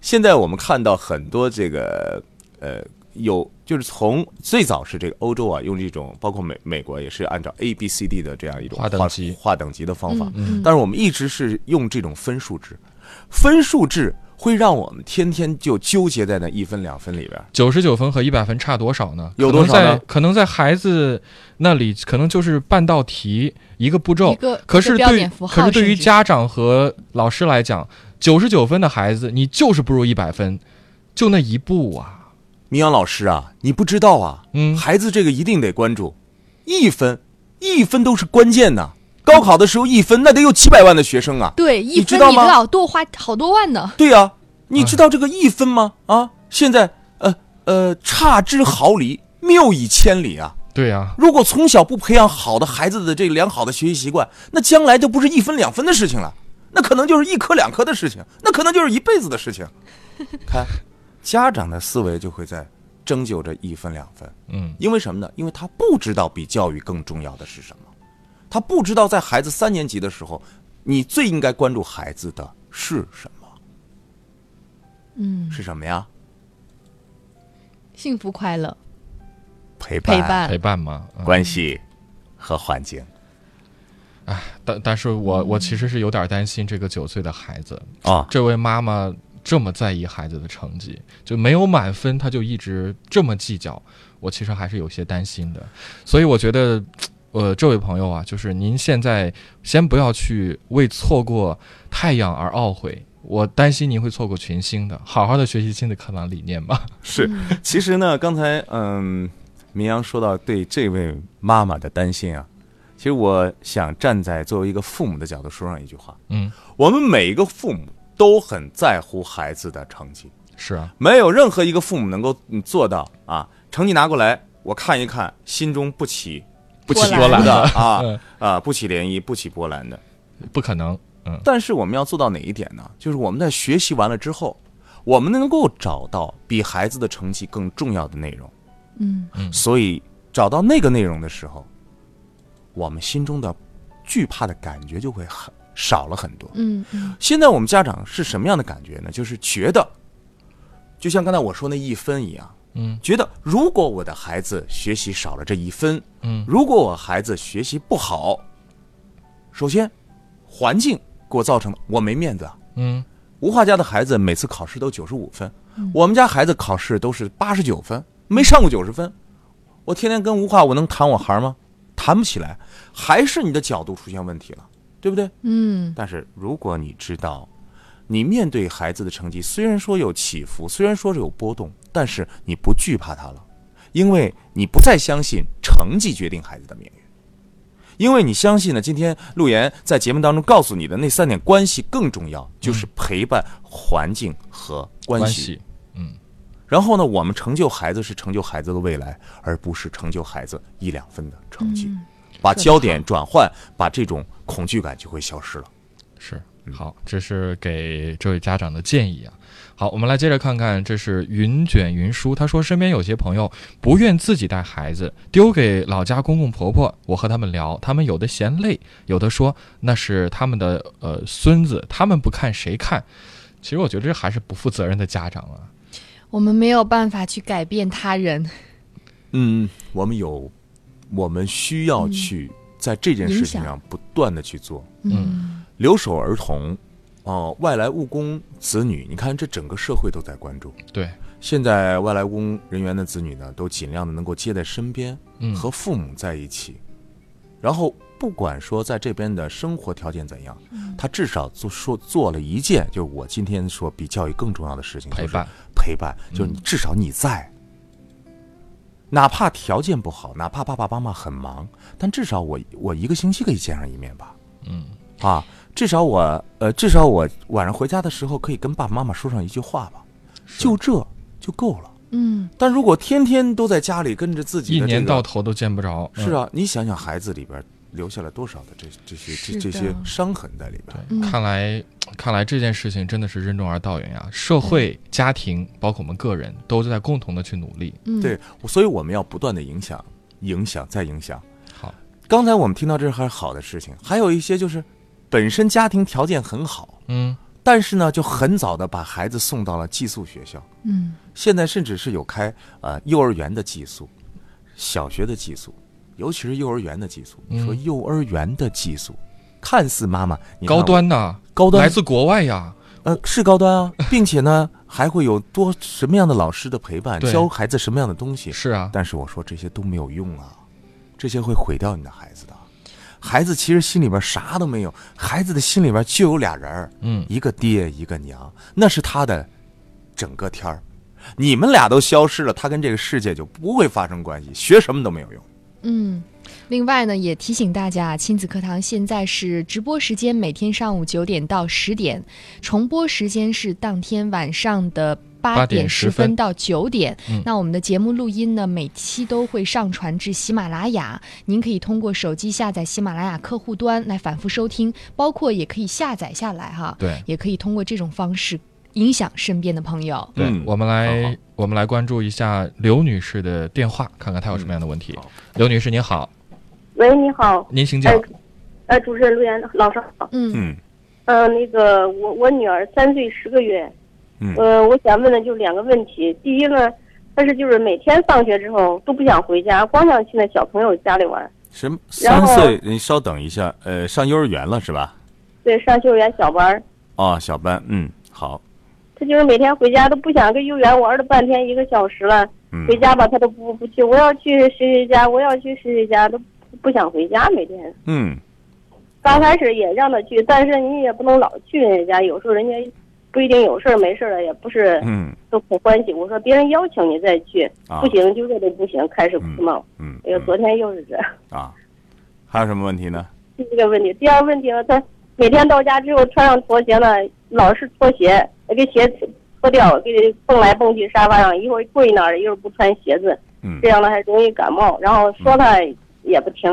现在我们看到很多这个呃，有就是从最早是这个欧洲啊，用这种包括美美国也是按照 A B C D 的这样一种划等级划等级的方法，嗯但是我们一直是用这种分数制，分数制会让我们天天就纠结在那一分两分里边。九十九分和一百分差多少呢？有多少呢可能在孩子那里，可能就是半道题一个步骤一。个可是标对点符号，可是对于家长和老师来讲，九十九分的孩子，你就是不如一百分，就那一步啊。明阳老师啊，你不知道啊，嗯孩子这个一定得关注，一分一分都是关键呐。高考的时候一分，那得有几百万的学生啊。对一分知道吗你都要多花好多万呢。对呀、你知道这个一分吗？啊，现在呃呃，差之毫厘，谬以千里啊。对呀、如果从小不培养好的孩子的这个良好的学习习惯，那将来就不是一分两分的事情了，那可能就是一科两科的事情，那可能就是一辈子的事情。看，家长的思维就会在征就这一分两分，嗯。因为什么呢？因为他不知道比教育更重要的是什么，他不知道在孩子三年级的时候，你最应该关注孩子的是什么，嗯，是什么呀？幸福快乐。陪伴、陪伴。陪伴嘛。嗯。关系和环境。但但是我我其实是有点担心这个九岁的孩子，啊。这位妈妈这么在意孩子的成绩，就没有满分，他就一直这么计较，我其实还是有些担心的。所以我觉得，呃，这位朋友啊，就是您现在先不要去为错过太阳而懊悔，我担心您会错过群星的。好好的学习新的课堂理念吧。是，其实呢，刚才嗯，明阳说到对这位妈妈的担心啊，其实我想站在作为一个父母的角度说上一句话：嗯，我们每一个父母都很在乎孩子的成绩，是啊，没有任何一个父母能够嗯做到啊，成绩拿过来我看一看，心中不起不起波澜的啊 嗯啊，不起涟漪，不起波澜的。不可能。嗯但是我们要做到哪一点呢？就是我们在学习完了之后，我们能够找到比孩子的成绩更重要的内容。嗯所以找到那个内容的时候，我们心中的惧怕的感觉就会很少了很多。嗯嗯现在我们家长是什么样的感觉呢？就是觉得，就像刚才我说那一分一样，嗯觉得如果我的孩子学习少了这一分，嗯如果我孩子学习不好，首先环境给我造成的我没面子啊。嗯吴华家的孩子每次考试都九十五分，我们家孩子考试都是八十九分，没上过九十分。我天天跟吴华，我能谈我孩吗？谈不起来，还是你的角度出现问题了，对不对？嗯但是如果你知道，你面对孩子的成绩，虽然说有起伏，虽然说是有波动，但是你不惧怕他了，因为你不再相信成绩决定孩子的命运，因为你相信呢，今天陆岩在节目当中告诉你的那三点关系更重要，就是陪伴、环境和关系。关系。嗯然后呢，我们成就孩子是成就孩子的未来，而不是成就孩子一两分的成绩。把焦点转换，把这种恐惧感就会消失了。是好，这是给这位家长的建议啊。好，我们来接着看看，这是云卷云舒，他说身边有些朋友不愿自己带孩子，丢给老家公公婆婆。我和他们聊，他们有的嫌累，有的说那是他们的呃孙子，他们不看谁看？其实我觉得这还是不负责任的家长啊。我们没有办法去改变他人，嗯，我们有，我们需要去在这件事情上不断的去做。嗯。留守儿童，哦、外来务工子女，你看这整个社会都在关注。对，现在外来务工人员的子女呢，都尽量的能够接在身边，嗯。和父母在一起，然后不管说在这边的生活条件怎样，他至少做说做了一件，就是我今天说比教育更重要的事情，就是陪伴，陪伴，就是你至少你在，哪怕条件不好，哪怕爸爸妈妈很忙，但至少我我一个星期可以见上一面吧，嗯，啊，至少我呃至少我晚上回家的时候可以跟爸爸妈妈说上一句话吧，就这就够了。嗯。但如果天天都在家里跟着自己一的、这个，年到头都见不着。嗯。是啊，你想想孩子里边留下了多少的这这些这这些伤痕在里边。看来看来这件事情真的是任重而道远呀。社会、家庭，包括我们个人，都在共同的去努力。嗯，对，所以我们要不断的影响、影响再影响。好，刚才我们听到这还是好的事情，还有一些就是本身家庭条件很好，嗯，但是呢就很早的把孩子送到了寄宿学校。嗯现在甚至是有开呃幼儿园的寄宿，小学的寄宿，尤其是幼儿园的寄宿。你说嗯幼儿园的寄宿，看似妈妈你高端呐，高端来自国外呀。呃，是高端啊，并且呢，还会有多什么样的老师的陪伴，教孩子什么样的东西。是啊，但是我说这些都没有用啊，这些会毁掉你的孩子的。孩子其实心里边啥都没有，孩子的心里边就有俩人儿，嗯，一个爹一个娘，那是他的整个天儿。你们俩都消失了，他跟这个世界就不会发生关系，学什么都没有用。嗯。另外呢，也提醒大家，亲子课堂现在是直播时间，每天上午九点到十点，重播时间是当天晚上的八点点十分分到九点。嗯那我们的节目录音呢，每期都会上传至喜马拉雅，您可以通过手机下载喜马拉雅客户端来反复收听，包括也可以下载下来哈，对也可以通过这种方式影响身边的朋友。对，嗯我们好来好我们来关注一下刘女士的电话，看看她有什么样的问题。好刘女士您好，喂，你好，您请讲哎。，呃，主持人陆岩老师好，嗯嗯呃，那个我我女儿三岁十个月，嗯呃，我想问的就是两个问题。第一呢，她是就是每天放学之后都不想回家，光想去那小朋友家里玩。什么三岁？你稍等一下，呃，上幼儿园了是吧？对，上幼儿园小班，哦，小班，嗯，好，她就是每天回家都不想跟幼儿园玩了半天一个小时了，嗯回家吧他都不不去，我要去谁谁家，我要去谁谁家，都不想回家每天。嗯刚开始也让他去，但是你也不能老去人家家，有时候人家不一定有事儿没事儿了，也不是。嗯都不欢喜。我说别人邀请你再去，啊不行就这都不行，开始哭闹。嗯哎呀，昨天又是这，啊，还有什么问题呢？第一个问题。第二个问题呢，他每天到家之后穿上拖鞋呢，老是脱鞋，给鞋脱掉，给蹦来蹦去沙发上，一会儿跪那儿，一会儿不穿鞋子，嗯这样呢还容易感冒。然后说他也不听，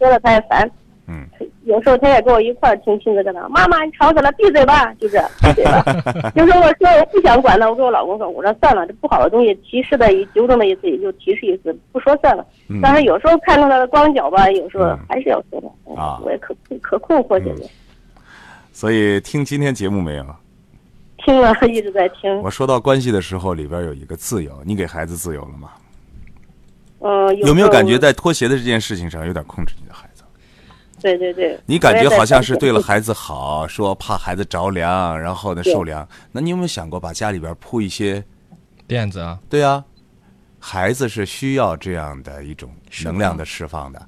说了他也烦。嗯有时候他也跟我一块儿听亲子课堂，妈妈你吵死了，闭嘴吧，就这，闭嘴吧。有时候我说我不想管了，我跟我老公说，我说算了，这不好的东西提示的一纠正的一次，也就提示一次，不说算了。嗯但是有时候看到他的光脚吧，有时候嗯还是要说他。哎啊我也可可困惑现在，所以听今天节目没有？听了一直在听。我说到关系的时候，里边有一个自由，你给孩子自由了吗？嗯，有没有感觉？在脱鞋的这件事情上有点控制你的孩子？对对对，你感觉好像是对了孩子好，说怕孩子着凉，然后呢受凉。那你有没有想过把家里边铺一些？垫子啊，对啊，孩子是需要这样的一种能量的释放的。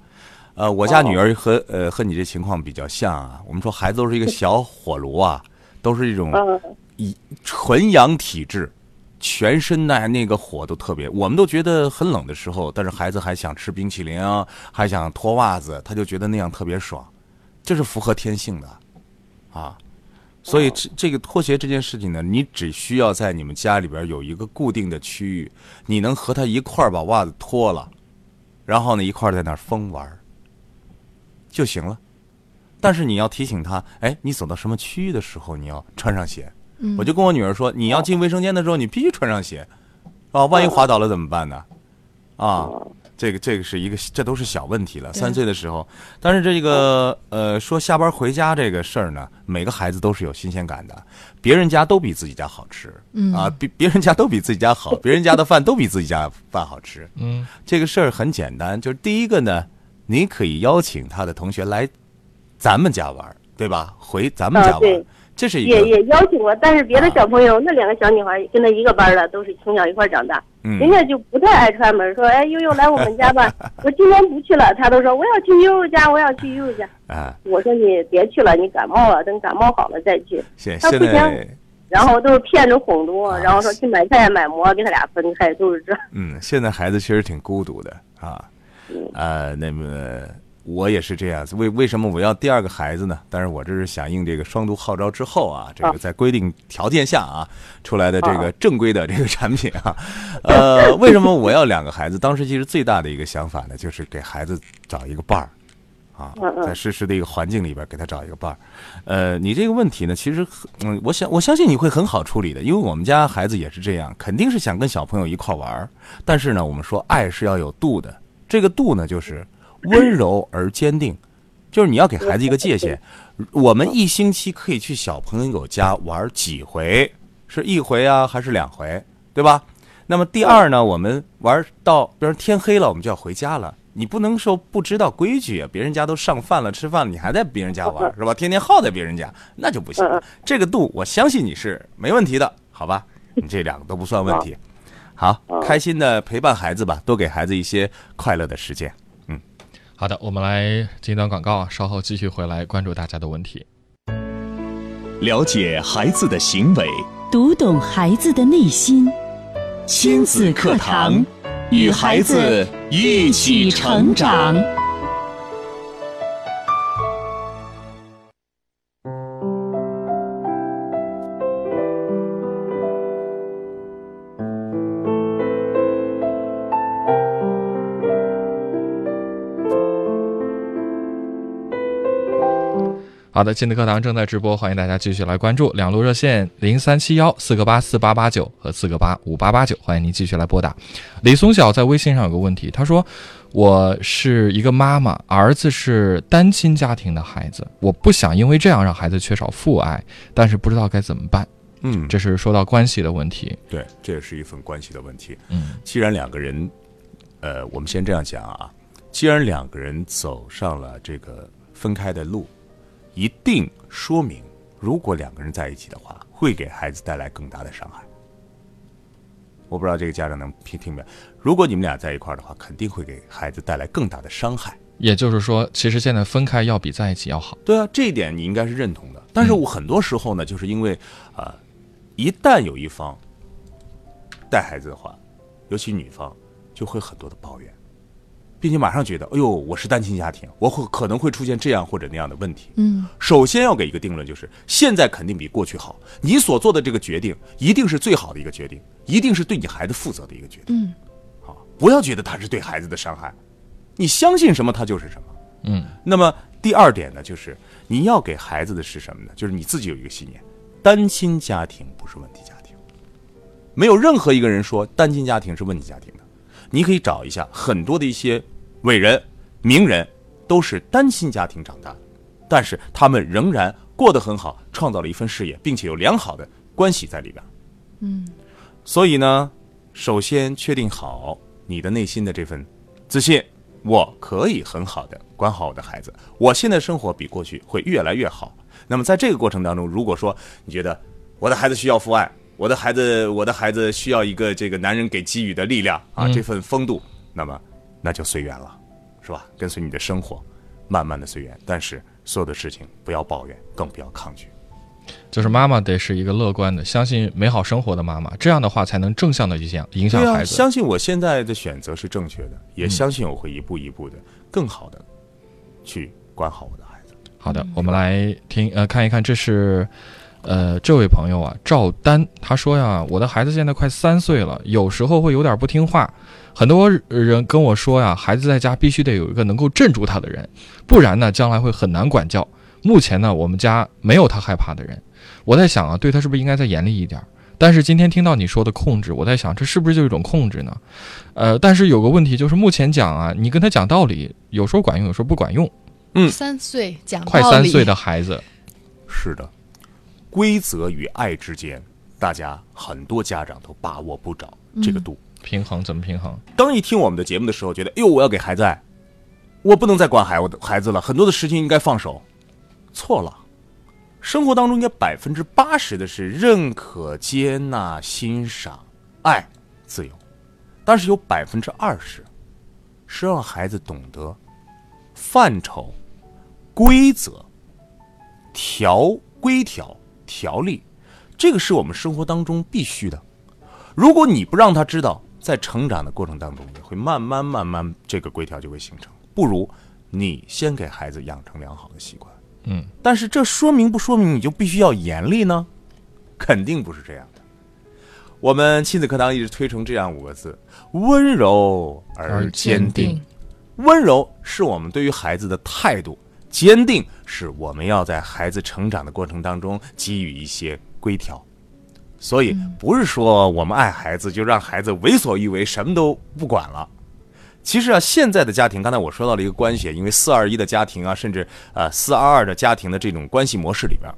呃，我家女儿和呃和你这情况比较像啊。我们说孩子都是一个小火炉啊，都是一种嗯，以纯阳体质，全身那那个火都特别，我们都觉得很冷的时候，但是孩子还想吃冰淇淋，还想脱袜子，他就觉得那样特别爽，这是符合天性的，啊，所以这这个脱鞋这件事情呢，你只需要在你们家里边有一个固定的区域，你能和他一块儿把袜子脱了，然后呢一块儿在那儿疯玩儿就行了。但是你要提醒他，哎，你走到什么区域的时候，你要穿上鞋。嗯。我就跟我女儿说，你要进卫生间的时候，你必须穿上鞋，啊，万一滑倒了怎么办呢？啊，这个这个是一个，这都是小问题了。三岁的时候，但是这个呃，说下班回家这个事儿呢，每个孩子都是有新鲜感的，别人家都比自己家好吃，嗯。啊，别别人家都比自己家好，别人家的饭都比自己家饭好吃。嗯。这个事儿很简单，就是第一个呢，你可以邀请他的同学来咱们家玩，对吧？回咱们家玩，这是一也个也邀请过，但是别的小朋友、那两个小女孩跟他一个班的，都是从小一块长大，人嗯家就不太爱串门，说哎悠悠来我们家吧，我今天不去了，他都说我要去悠悠家，我要去悠悠家。啊，我说你别去了，你感冒了，等感冒好了再去。现他不行然后都是骗着哄着我，啊然后说去买菜买馍，给他俩分开，都是这。嗯，现在孩子确实挺孤独的啊，嗯呃，那么我也是这样子。为为什么我要第二个孩子呢？但是我这是响应这个双独号召之后啊，这啊个在规定条件下啊出来的这个啊正规的这个产品啊。呃，为什么我要两个孩子？当时其实最大的一个想法呢，就是给孩子找一个伴儿。啊在实时的一个环境里边给他找一个伴儿，呃，你这个问题呢，其实嗯，我想我相信你会很好处理的，因为我们家孩子也是这样，肯定是想跟小朋友一块玩儿，但是呢，我们说爱是要有度的，这个度呢就是温柔而坚定，就是你要给孩子一个界限。我们一星期可以去小朋友家玩几回？是一回啊，还是两回？对吧？那么第二呢，我们玩到比如天黑了，我们就要回家了。你不能说不知道规矩啊，别人家都上饭了、吃饭了，你还在别人家玩，是吧？天天耗在别人家，那就不行。这个度，我相信你是没问题的，好吧？你这两个都不算问题。好，开心的陪伴孩子吧，多给孩子一些快乐的时间。好的，我们来进一段广告，稍后继续回来关注大家的问题。了解孩子的行为，读懂孩子的内心。亲子课堂，与孩子一起成长。好的，亲子课堂正在直播，欢迎大家继续来关注两路热线零三七幺四个八四八八九和四个八五八八九，欢迎您继续来拨打。李松晓在微信上有个问题，他说：“我是一个妈妈，儿子是单亲家庭的孩子，我不想因为这样让孩子缺少父爱，但是不知道该怎么办。”嗯，这是说到关系的问题。对，这也是一份关系的问题。嗯既然两个人，呃，我们先这样讲啊，既然两个人走上了这个分开的路，一定说明，如果两个人在一起的话，会给孩子带来更大的伤害。我不知道这个家长能听听明白。如果你们俩在一块儿的话，肯定会给孩子带来更大的伤害。也就是说，其实现在分开要比在一起要好。对啊，这一点你应该是认同的。但是我很多时候呢，就是因为啊、一旦有一方带孩子的话，尤其女方就会很多的抱怨，并且马上觉得，哎呦，我是单亲家庭，我会可能会出现这样或者那样的问题。嗯，首先要给一个定论，就是现在肯定比过去好。你所做的这个决定，一定是最好的一个决定，一定是对你孩子负责的一个决定。嗯，好，不要觉得他是对孩子的伤害，你相信什么，他就是什么。嗯，那么第二点呢，就是你要给孩子的是什么呢？就是你自己有一个信念，单亲家庭不是问题家庭，没有任何一个人说单亲家庭是问题家庭的。你可以找一下很多的一些伟人、名人，都是单亲家庭长大的，但是他们仍然过得很好，创造了一份事业，并且有良好的关系在里边。嗯，所以呢，首先确定好你的内心的这份自信，我可以很好的管好我的孩子，我现在生活比过去会越来越好。那么在这个过程当中，如果说你觉得我的孩子需要父爱，我的孩子，我的孩子需要一个这个男人给给予的力量啊，嗯这份风度，那么那就随缘了，是吧？跟随你的生活，慢慢的随缘。但是所有的事情不要抱怨，更不要抗拒。就是妈妈得是一个乐观的、相信美好生活的妈妈，这样的话才能正向的影响影响孩子。相信我现在的选择是正确的，也相信我会一步一步的更好的去管好我的孩子。好的，我们来听呃看一看，这是呃这位朋友啊赵丹，他说呀，我的孩子现在快三岁了，有时候会有点不听话。很多人跟我说呀，孩子在家必须得有一个能够镇住他的人，不然呢将来会很难管教。目前呢，我们家没有他害怕的人。我在想啊，对他是不是应该再严厉一点儿？但是今天听到你说的控制，我在想这是不是就一种控制呢？呃，但是有个问题就是，目前讲啊，你跟他讲道理，有时候管用，有时候不管用。嗯三岁讲快道理三岁的孩子，是的，规则与爱之间，大家很多家长都把握不着这个度。平衡怎么平衡？当一听我们的节目的时候，觉得，哎呦，我要给孩子爱，我不能再管孩我的孩子了，很多的事情应该放手。错了，生活当中应该百分之八十的是认可、接纳、欣赏、爱、自由，但是有百分之二十是让孩子懂得范畴、规则、条规条、条例，这个是我们生活当中必须的。如果你不让他知道，在成长的过程当中，你会慢慢慢慢这个规条就会形成。不如你先给孩子养成良好的习惯。嗯，但是这说明不说明你就必须要严厉呢？肯定不是这样的。我们亲子课堂一直推崇这样五个字：温柔而坚定。温柔是我们对于孩子的态度，坚定是我们要在孩子成长的过程当中给予一些规条。所以不是说我们爱孩子就让孩子为所欲为，什么都不管了。其实啊，现在的家庭，刚才我说到了一个关系，因为四二一的家庭啊，甚至呃四二二的家庭的这种关系模式里边，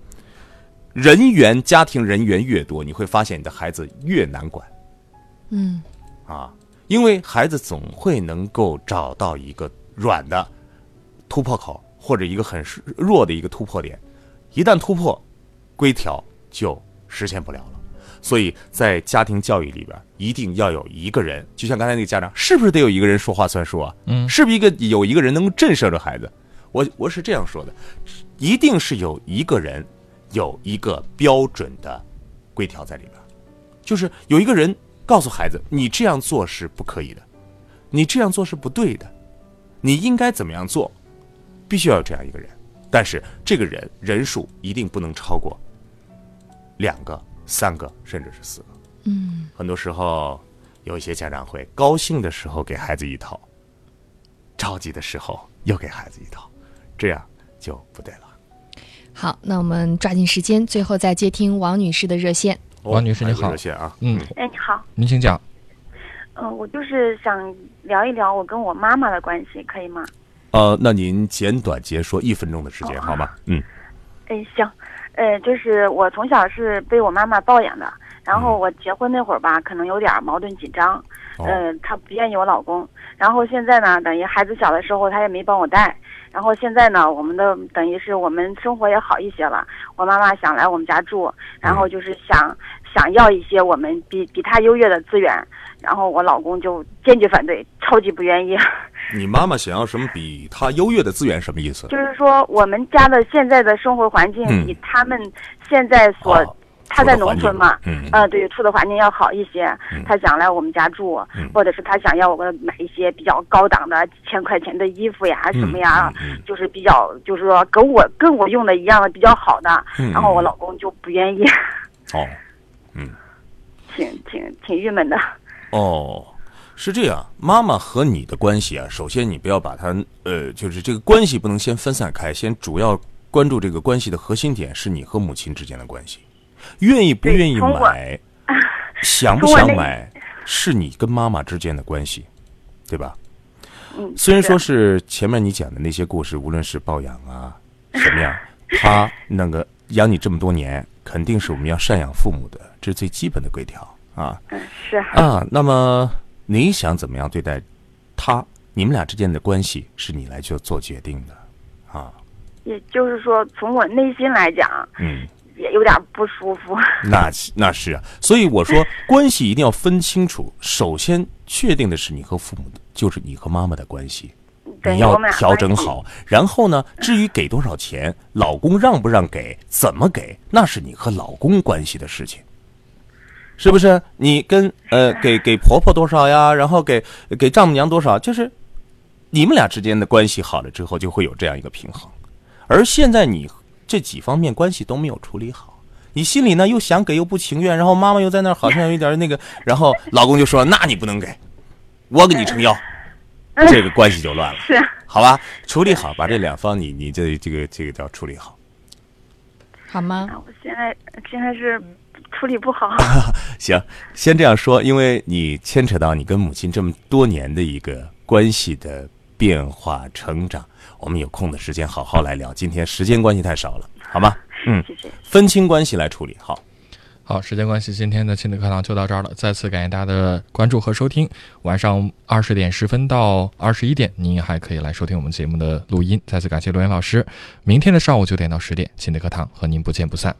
人员家庭人员越多，你会发现你的孩子越难管。嗯，啊，因为孩子总会能够找到一个软的突破口，或者一个很弱的一个突破点，一旦突破，规条就实现不了了。所以在家庭教育里边，一定要有一个人，就像刚才那个家长，是不是得有一个人说话算数啊？嗯，是不是一个有一个人能够震慑着孩子？我我是这样说的，一定是有一个人有一个标准的规条在里边，就是有一个人告诉孩子，你这样做是不可以的，你这样做是不对的，你应该怎么样做，必须要有这样一个人，但是这个人人数一定不能超过两个。三个甚至是四个，嗯，很多时候有一些家长会高兴的时候给孩子一套，着急的时候又给孩子一套，这样就不对了。好，那我们抓紧时间，最后再接听王女士的热线。王女士你好，热线啊，嗯，哎，你好，您请讲。嗯，我就是想聊一聊我跟我妈妈的关系，可以吗？呃，那您简短截说一分钟的时间好吗？嗯，哎，行。呃，就是我从小是被我妈妈抱养的，然后我结婚那会儿吧，可能有点矛盾紧张，呃，她不愿意我老公，然后现在呢，等于孩子小的时候她也没帮我带，然后现在呢，我们的等于是我们生活也好一些了，我妈妈想来我们家住，然后就是想想要一些我们比比她优越的资源，然后我老公就坚决反对，超级不愿意。你妈妈想要什么比她优越的资源？什么意思？就是说，我们家的现在的生活环境比他们现在所，他在农村嘛，嗯，呃，对，处的环境要好一些。他想来我们家住，或者是他想要我给他买一些比较高档的几千块钱的衣服呀，什么呀，就是比较，就是说跟我跟我用的一样的比较好的。然后我老公就不愿意。哦，嗯，挺挺挺郁闷的。哦。是这样，妈妈和你的关系啊，首先你不要把它，呃，就是这个关系不能先分散开，先主要关注这个关系的核心点是你和母亲之间的关系，愿意不愿意买，想不想买，是你跟妈妈之间的关系，对吧？嗯，虽然说是前面你讲的那些故事，无论是抱养啊 什么样，他那个养你这么多年，肯定是我们要赡养父母的，这是最基本的规条啊。嗯，是啊，那么。你想怎么样对待他？你们俩之间的关系是你来去做决定的，啊？也就是说，从我内心来讲，嗯，也有点不舒服。那那是啊，所以我说 关系一定要分清楚。首先确定的是你和父母的，就是你和妈妈的关系，你要调整好。然后呢，至于给多少钱，老公让不让给，怎么给，那是你和老公关系的事情。是不是你跟呃给给婆婆多少呀？然后给给丈母娘多少？就是你们俩之间的关系好了之后，就会有这样一个平衡。而现在你这几方面关系都没有处理好，你心里呢又想给又不情愿，然后妈妈又在那儿好像有一点那个，然后老公就说：“那你不能给，我给你撑腰。”这个关系就乱了，是好吧？处理好，把这两方你你这这个这个叫处理好，好吗？我现在现在是。处理不好，行，先这样说，因为你牵扯到你跟母亲这么多年的一个关系的变化成长，我们有空的时间好好来聊。今天时间关系太少了，好吗？嗯，谢谢。分清关系来处理，好。好，时间关系，今天的亲子课堂就到这儿了。再次感谢大家的关注和收听。晚上二十点十分到二十一点，您还可以来收听我们节目的录音。再次感谢罗岩老师。明天的上午九点到十点，亲子课堂和您不见不散。